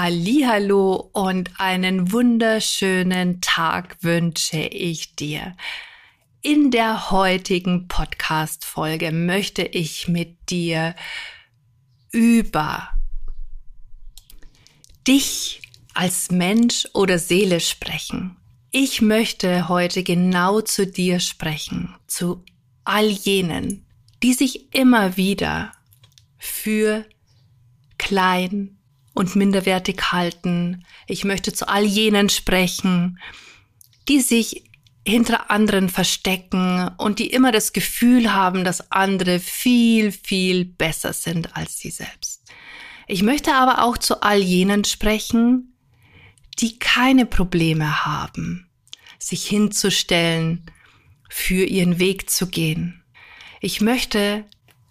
Hallo und einen wunderschönen Tag wünsche ich dir. In der heutigen Podcast Folge möchte ich mit dir über dich als Mensch oder Seele sprechen. Ich möchte heute genau zu dir sprechen, zu all jenen, die sich immer wieder für klein, und minderwertig halten. Ich möchte zu all jenen sprechen, die sich hinter anderen verstecken und die immer das Gefühl haben, dass andere viel, viel besser sind als sie selbst. Ich möchte aber auch zu all jenen sprechen, die keine Probleme haben, sich hinzustellen, für ihren Weg zu gehen. Ich möchte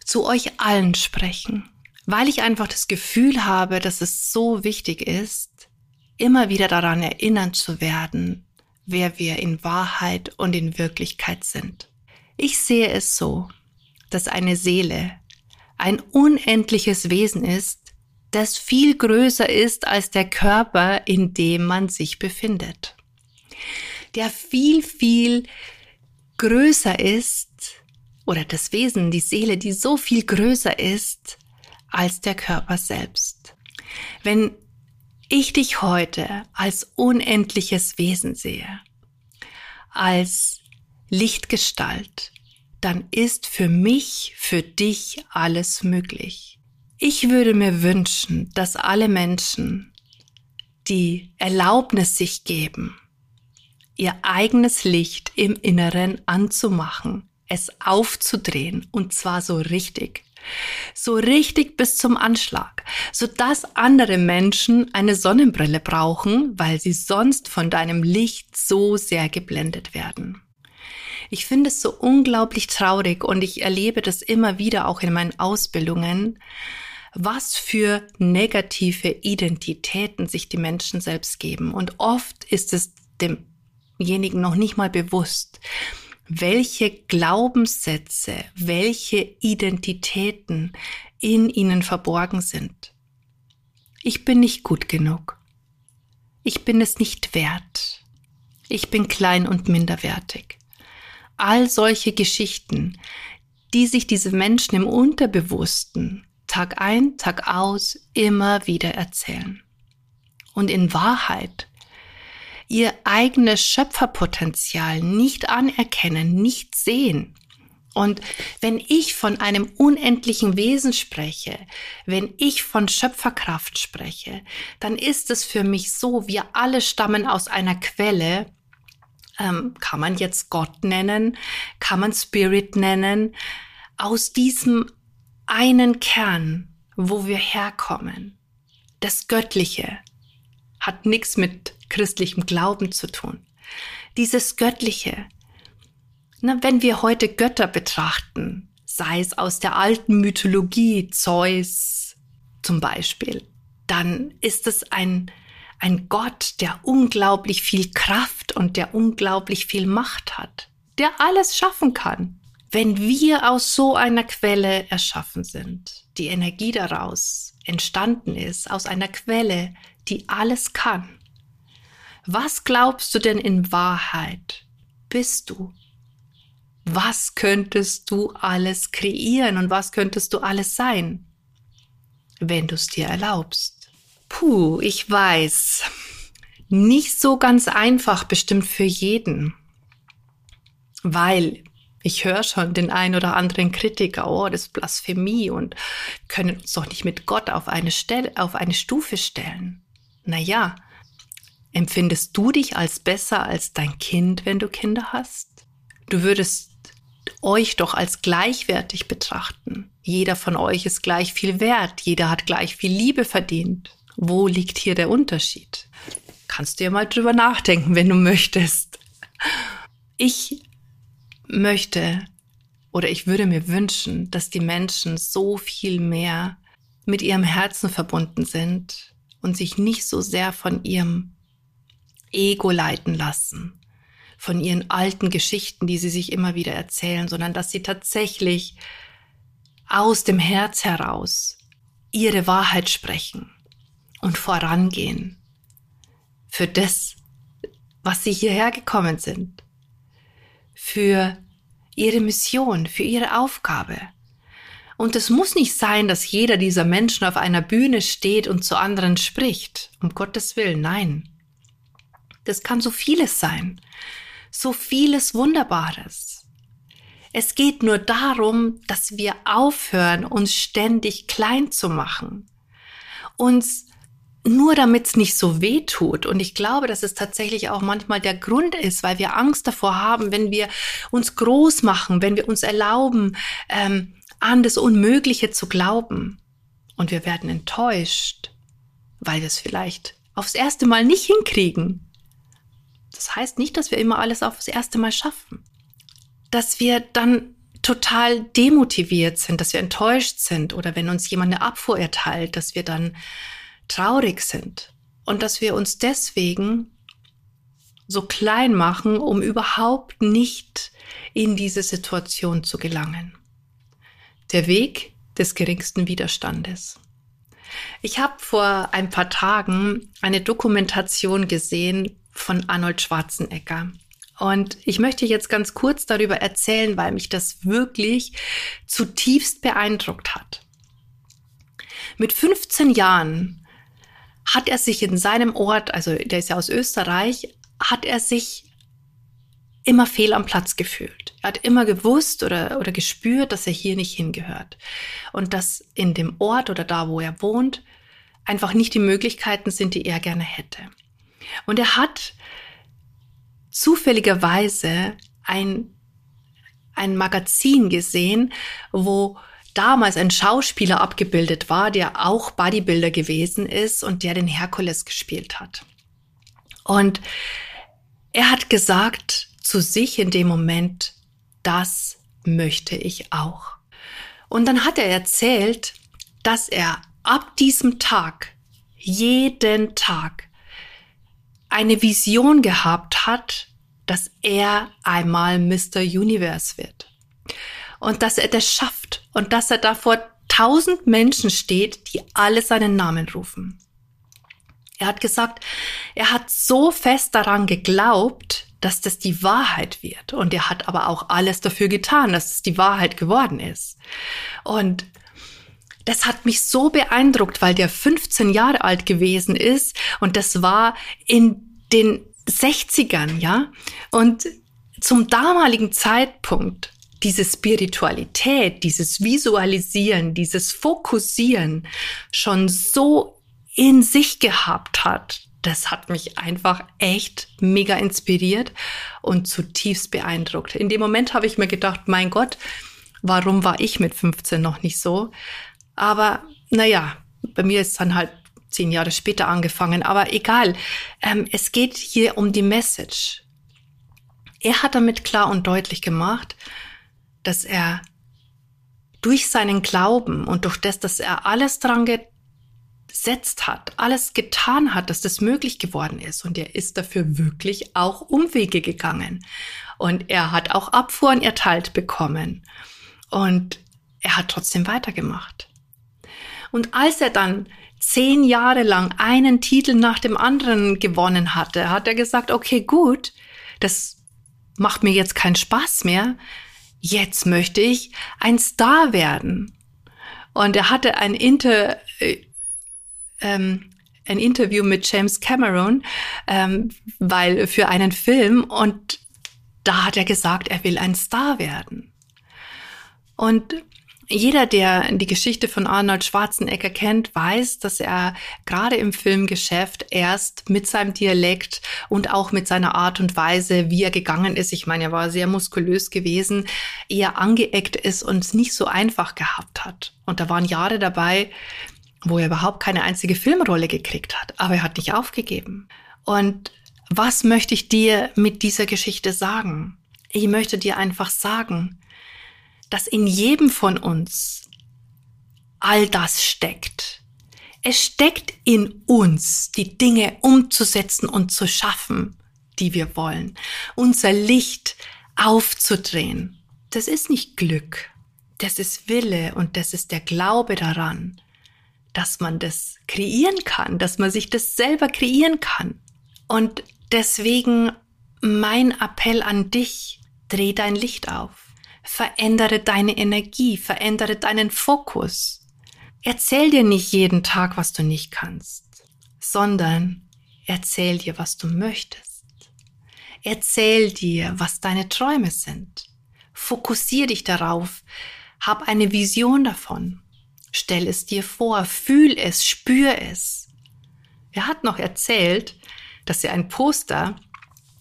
zu euch allen sprechen weil ich einfach das Gefühl habe, dass es so wichtig ist, immer wieder daran erinnern zu werden, wer wir in Wahrheit und in Wirklichkeit sind. Ich sehe es so, dass eine Seele ein unendliches Wesen ist, das viel größer ist als der Körper, in dem man sich befindet. Der viel, viel größer ist, oder das Wesen, die Seele, die so viel größer ist als der Körper selbst. Wenn ich dich heute als unendliches Wesen sehe, als Lichtgestalt, dann ist für mich, für dich alles möglich. Ich würde mir wünschen, dass alle Menschen die Erlaubnis sich geben, ihr eigenes Licht im Inneren anzumachen, es aufzudrehen und zwar so richtig so richtig bis zum Anschlag, sodass andere Menschen eine Sonnenbrille brauchen, weil sie sonst von deinem Licht so sehr geblendet werden. Ich finde es so unglaublich traurig und ich erlebe das immer wieder auch in meinen Ausbildungen, was für negative Identitäten sich die Menschen selbst geben. Und oft ist es demjenigen noch nicht mal bewusst welche Glaubenssätze, welche Identitäten in ihnen verborgen sind. Ich bin nicht gut genug. Ich bin es nicht wert. Ich bin klein und minderwertig. All solche Geschichten, die sich diese Menschen im Unterbewussten Tag ein, Tag aus immer wieder erzählen. Und in Wahrheit ihr eigenes Schöpferpotenzial nicht anerkennen, nicht sehen. Und wenn ich von einem unendlichen Wesen spreche, wenn ich von Schöpferkraft spreche, dann ist es für mich so, wir alle stammen aus einer Quelle, ähm, kann man jetzt Gott nennen, kann man Spirit nennen, aus diesem einen Kern, wo wir herkommen. Das Göttliche hat nichts mit christlichem Glauben zu tun. Dieses Göttliche. Na, wenn wir heute Götter betrachten, sei es aus der alten Mythologie, Zeus zum Beispiel, dann ist es ein, ein Gott, der unglaublich viel Kraft und der unglaublich viel Macht hat, der alles schaffen kann. Wenn wir aus so einer Quelle erschaffen sind, die Energie daraus entstanden ist, aus einer Quelle, die alles kann, was glaubst du denn in Wahrheit bist du? Was könntest du alles kreieren und was könntest du alles sein, wenn du es dir erlaubst? Puh, ich weiß. Nicht so ganz einfach bestimmt für jeden. Weil ich höre schon den ein oder anderen Kritiker, oh, das ist Blasphemie und können uns doch nicht mit Gott auf eine Stelle, auf eine Stufe stellen. Naja, Empfindest du dich als besser als dein Kind, wenn du Kinder hast? Du würdest euch doch als gleichwertig betrachten. Jeder von euch ist gleich viel wert, jeder hat gleich viel Liebe verdient. Wo liegt hier der Unterschied? kannst du ja mal drüber nachdenken, wenn du möchtest. Ich möchte oder ich würde mir wünschen, dass die Menschen so viel mehr mit ihrem Herzen verbunden sind und sich nicht so sehr von ihrem Ego leiten lassen, von ihren alten Geschichten, die sie sich immer wieder erzählen, sondern dass sie tatsächlich aus dem Herz heraus ihre Wahrheit sprechen und vorangehen für das, was sie hierher gekommen sind, für ihre Mission, für ihre Aufgabe. Und es muss nicht sein, dass jeder dieser Menschen auf einer Bühne steht und zu anderen spricht. Um Gottes Willen, nein. Das kann so vieles sein. So vieles Wunderbares. Es geht nur darum, dass wir aufhören, uns ständig klein zu machen. Uns nur damit es nicht so weh tut. Und ich glaube, dass es tatsächlich auch manchmal der Grund ist, weil wir Angst davor haben, wenn wir uns groß machen, wenn wir uns erlauben, ähm, an das Unmögliche zu glauben. Und wir werden enttäuscht, weil wir es vielleicht aufs erste Mal nicht hinkriegen. Das heißt nicht, dass wir immer alles aufs erste Mal schaffen. Dass wir dann total demotiviert sind, dass wir enttäuscht sind oder wenn uns jemand eine Abfuhr erteilt, dass wir dann traurig sind und dass wir uns deswegen so klein machen, um überhaupt nicht in diese Situation zu gelangen. Der Weg des geringsten Widerstandes. Ich habe vor ein paar Tagen eine Dokumentation gesehen von Arnold Schwarzenegger. Und ich möchte jetzt ganz kurz darüber erzählen, weil mich das wirklich zutiefst beeindruckt hat. Mit 15 Jahren hat er sich in seinem Ort, also der ist ja aus Österreich, hat er sich immer fehl am Platz gefühlt. Er hat immer gewusst oder, oder gespürt, dass er hier nicht hingehört. Und dass in dem Ort oder da, wo er wohnt, einfach nicht die Möglichkeiten sind, die er gerne hätte. Und er hat zufälligerweise ein, ein Magazin gesehen, wo damals ein Schauspieler abgebildet war, der auch Bodybuilder gewesen ist und der den Herkules gespielt hat. Und er hat gesagt zu sich in dem Moment, das möchte ich auch. Und dann hat er erzählt, dass er ab diesem Tag, jeden Tag, eine Vision gehabt hat, dass er einmal Mr. Universe wird und dass er das schafft und dass er da vor tausend Menschen steht, die alle seinen Namen rufen. Er hat gesagt, er hat so fest daran geglaubt, dass das die Wahrheit wird. Und er hat aber auch alles dafür getan, dass es die Wahrheit geworden ist. Und das hat mich so beeindruckt, weil der 15 Jahre alt gewesen ist und das war in den 60ern, ja. Und zum damaligen Zeitpunkt diese Spiritualität, dieses Visualisieren, dieses Fokussieren schon so in sich gehabt hat, das hat mich einfach echt mega inspiriert und zutiefst beeindruckt. In dem Moment habe ich mir gedacht, mein Gott, warum war ich mit 15 noch nicht so? Aber naja, bei mir ist dann halt zehn Jahre später angefangen. Aber egal, ähm, es geht hier um die Message. Er hat damit klar und deutlich gemacht, dass er durch seinen Glauben und durch das, dass er alles dran gesetzt hat, alles getan hat, dass das möglich geworden ist. Und er ist dafür wirklich auch Umwege gegangen. Und er hat auch Abfuhren erteilt bekommen. Und er hat trotzdem weitergemacht. Und als er dann zehn Jahre lang einen Titel nach dem anderen gewonnen hatte, hat er gesagt, okay, gut, das macht mir jetzt keinen Spaß mehr jetzt möchte ich ein Star werden. Und er hatte ein, Inter, äh, ähm, ein Interview mit James Cameron, ähm, weil für einen Film und da hat er gesagt, er will ein Star werden. Und jeder, der die Geschichte von Arnold Schwarzenegger kennt, weiß, dass er gerade im Filmgeschäft erst mit seinem Dialekt und auch mit seiner Art und Weise, wie er gegangen ist, ich meine, er war sehr muskulös gewesen, eher angeeckt ist und es nicht so einfach gehabt hat. Und da waren Jahre dabei, wo er überhaupt keine einzige Filmrolle gekriegt hat, aber er hat nicht aufgegeben. Und was möchte ich dir mit dieser Geschichte sagen? Ich möchte dir einfach sagen, dass in jedem von uns all das steckt. Es steckt in uns, die Dinge umzusetzen und zu schaffen, die wir wollen. Unser Licht aufzudrehen. Das ist nicht Glück. Das ist Wille und das ist der Glaube daran, dass man das kreieren kann, dass man sich das selber kreieren kann. Und deswegen mein Appell an dich, dreh dein Licht auf, verändere deine Energie, verändere deinen Fokus. Erzähl dir nicht jeden Tag, was du nicht kannst, sondern erzähl dir, was du möchtest. Erzähl dir, was deine Träume sind. Fokussier dich darauf, hab eine Vision davon. Stell es dir vor, fühl es, spür es. Er hat noch erzählt, dass er ein Poster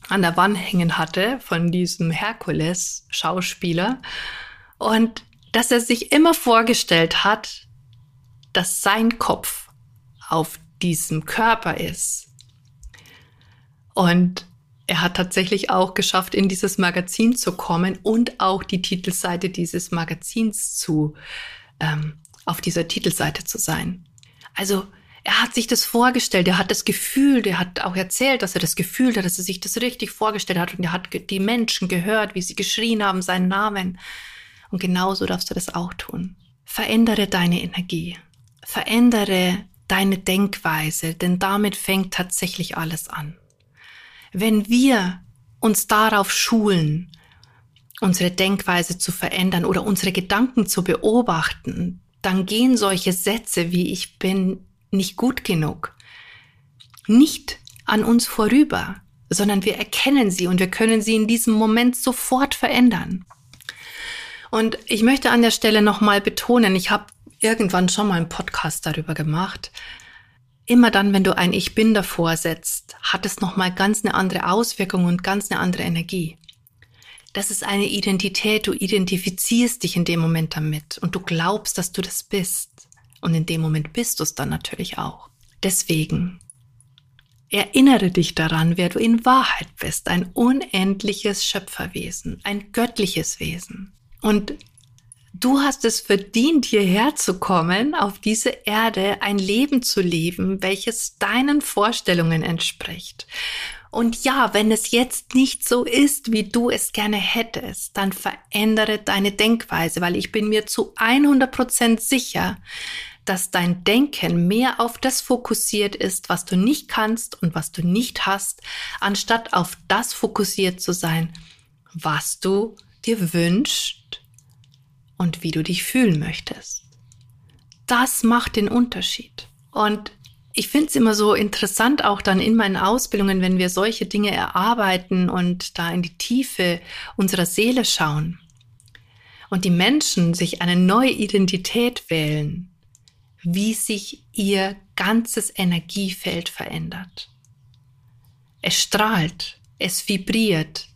an der Wand hängen hatte von diesem Herkules-Schauspieler und dass er sich immer vorgestellt hat, dass sein Kopf auf diesem Körper ist. Und er hat tatsächlich auch geschafft, in dieses Magazin zu kommen und auch die Titelseite dieses Magazins zu, ähm, auf dieser Titelseite zu sein. Also er hat sich das vorgestellt, er hat das Gefühl, der hat auch erzählt, dass er das Gefühl hat, dass er sich das richtig vorgestellt hat und er hat die Menschen gehört, wie sie geschrien haben, seinen Namen. Und genauso darfst du das auch tun. Verändere deine Energie. Verändere deine Denkweise, denn damit fängt tatsächlich alles an. Wenn wir uns darauf schulen, unsere Denkweise zu verändern oder unsere Gedanken zu beobachten, dann gehen solche Sätze wie ich bin nicht gut genug nicht an uns vorüber, sondern wir erkennen sie und wir können sie in diesem Moment sofort verändern. Und ich möchte an der Stelle nochmal betonen, ich habe irgendwann schon mal einen Podcast darüber gemacht. Immer dann, wenn du ein Ich bin davor setzt, hat es nochmal ganz eine andere Auswirkung und ganz eine andere Energie. Das ist eine Identität, du identifizierst dich in dem Moment damit und du glaubst, dass du das bist. Und in dem Moment bist du es dann natürlich auch. Deswegen erinnere dich daran, wer du in Wahrheit bist. Ein unendliches Schöpferwesen, ein göttliches Wesen. Und du hast es verdient, hierher zu kommen, auf diese Erde ein Leben zu leben, welches deinen Vorstellungen entspricht. Und ja, wenn es jetzt nicht so ist, wie du es gerne hättest, dann verändere deine Denkweise, weil ich bin mir zu 100 Prozent sicher, dass dein Denken mehr auf das fokussiert ist, was du nicht kannst und was du nicht hast, anstatt auf das fokussiert zu sein, was du dir wünschst und wie du dich fühlen möchtest. Das macht den Unterschied. Und ich finde es immer so interessant, auch dann in meinen Ausbildungen, wenn wir solche Dinge erarbeiten und da in die Tiefe unserer Seele schauen und die Menschen sich eine neue Identität wählen, wie sich ihr ganzes Energiefeld verändert. Es strahlt, es vibriert.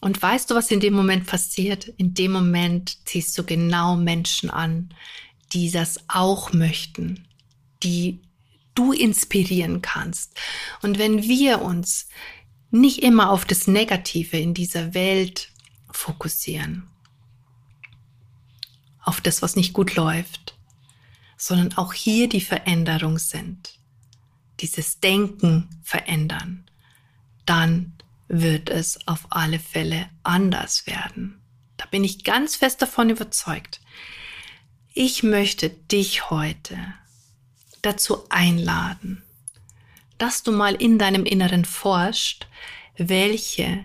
Und weißt du, was in dem Moment passiert? In dem Moment ziehst du genau Menschen an, die das auch möchten, die du inspirieren kannst. Und wenn wir uns nicht immer auf das Negative in dieser Welt fokussieren, auf das, was nicht gut läuft, sondern auch hier die Veränderung sind, dieses Denken verändern, dann wird es auf alle Fälle anders werden. Da bin ich ganz fest davon überzeugt. Ich möchte dich heute dazu einladen, dass du mal in deinem Inneren forscht, welche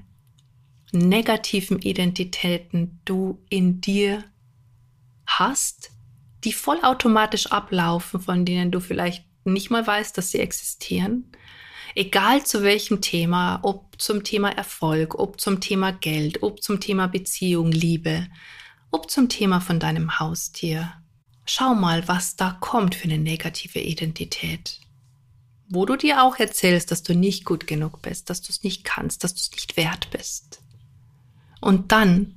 negativen Identitäten du in dir hast, die vollautomatisch ablaufen, von denen du vielleicht nicht mal weißt, dass sie existieren. Egal zu welchem Thema, ob zum Thema Erfolg, ob zum Thema Geld, ob zum Thema Beziehung, Liebe, ob zum Thema von deinem Haustier, Schau mal, was da kommt für eine negative Identität. Wo du dir auch erzählst, dass du nicht gut genug bist, dass du es nicht kannst, dass du es nicht wert bist. Und dann,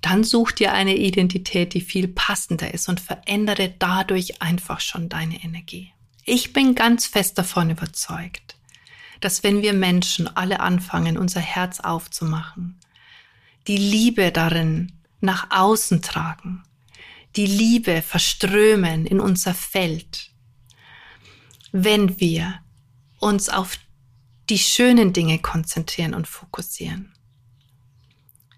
dann such dir eine Identität, die viel passender ist und verändere dadurch einfach schon deine Energie. Ich bin ganz fest davon überzeugt, dass wenn wir Menschen alle anfangen, unser Herz aufzumachen, die Liebe darin nach außen tragen, die Liebe verströmen in unser Feld, wenn wir uns auf die schönen Dinge konzentrieren und fokussieren,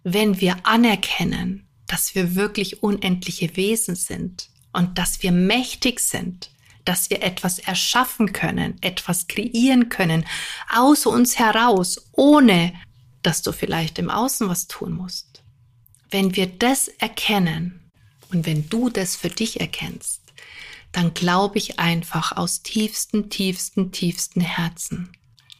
wenn wir anerkennen, dass wir wirklich unendliche Wesen sind und dass wir mächtig sind, dass wir etwas erschaffen können, etwas kreieren können, aus uns heraus, ohne dass du vielleicht im Außen was tun musst. Wenn wir das erkennen und wenn du das für dich erkennst, dann glaube ich einfach aus tiefsten, tiefsten, tiefsten Herzen,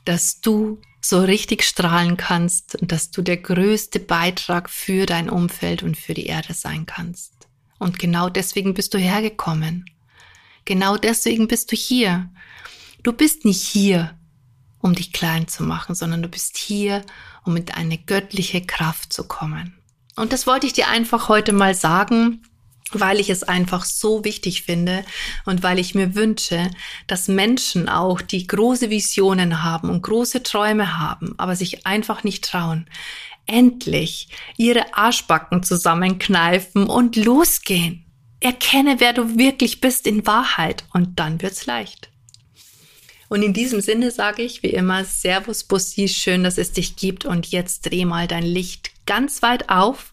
dass du so richtig strahlen kannst und dass du der größte Beitrag für dein Umfeld und für die Erde sein kannst. Und genau deswegen bist du hergekommen. Genau deswegen bist du hier. Du bist nicht hier, um dich klein zu machen, sondern du bist hier, um mit eine göttliche Kraft zu kommen. Und das wollte ich dir einfach heute mal sagen, weil ich es einfach so wichtig finde und weil ich mir wünsche, dass Menschen auch, die große Visionen haben und große Träume haben, aber sich einfach nicht trauen, endlich ihre Arschbacken zusammenkneifen und losgehen. Erkenne, wer du wirklich bist in Wahrheit und dann wird's leicht. Und in diesem Sinne sage ich wie immer Servus Bussi, schön, dass es dich gibt und jetzt dreh mal dein Licht ganz weit auf